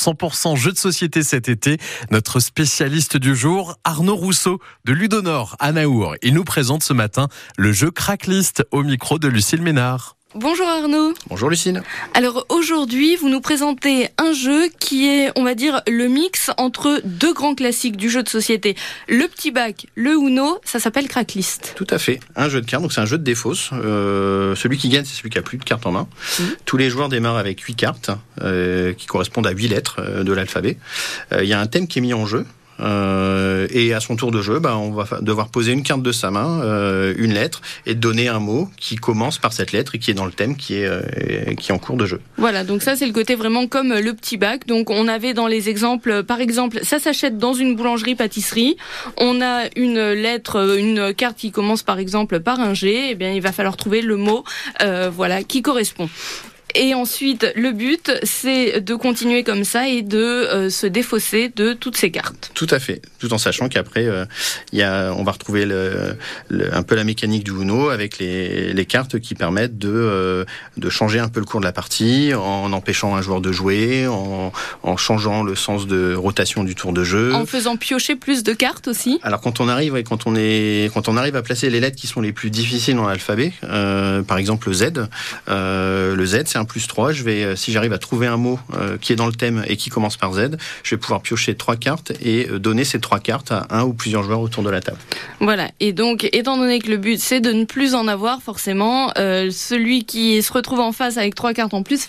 100% jeux de société cet été. Notre spécialiste du jour, Arnaud Rousseau de Ludonor à Naour. Il nous présente ce matin le jeu Cracklist au micro de Lucille Ménard. Bonjour Arnaud. Bonjour Lucille. Alors aujourd'hui, vous nous présentez un jeu qui est, on va dire, le mix entre deux grands classiques du jeu de société. Le petit bac, le Uno, ça s'appelle Cracklist. Tout à fait. Un jeu de cartes, donc c'est un jeu de défausse. Euh, celui qui gagne, c'est celui qui a plus de cartes en main. Mmh. Tous les joueurs démarrent avec huit cartes euh, qui correspondent à huit lettres euh, de l'alphabet. Il y a un thème qui est mis en jeu. Euh, et à son tour de jeu, bah, on va devoir poser une carte de sa main, euh, une lettre, et donner un mot qui commence par cette lettre et qui est dans le thème qui est, euh, qui est en cours de jeu. Voilà, donc ça c'est le côté vraiment comme le petit bac. Donc on avait dans les exemples, par exemple, ça s'achète dans une boulangerie-pâtisserie. On a une lettre, une carte qui commence par exemple par un G. Et eh bien il va falloir trouver le mot, voilà, qui correspond. Et ensuite, le but, c'est de continuer comme ça et de euh, se défausser de toutes ces cartes. Tout à fait, tout en sachant qu'après, euh, y a, on va retrouver le, un peu la mécanique du Uno avec les, les cartes qui permettent de, euh, de changer un peu le cours de la partie en empêchant un joueur de jouer, en, en changeant le sens de rotation du tour de jeu. En faisant piocher plus de cartes aussi. Alors quand on arrive, ouais, quand on est, quand on arrive à placer les lettres qui sont les plus difficiles dans l'alphabet, par exemple le Z, le Z, c'est plus 3. Je vais, euh, si j'arrive à trouver un mot euh, qui est dans le thème et qui commence par Z, je vais pouvoir piocher trois cartes et euh, donner ces trois cartes à un ou plusieurs joueurs autour de la table. Voilà. Et donc, étant donné que le but c'est de ne plus en avoir, forcément, celui qui se retrouve en face avec trois cartes en plus fait la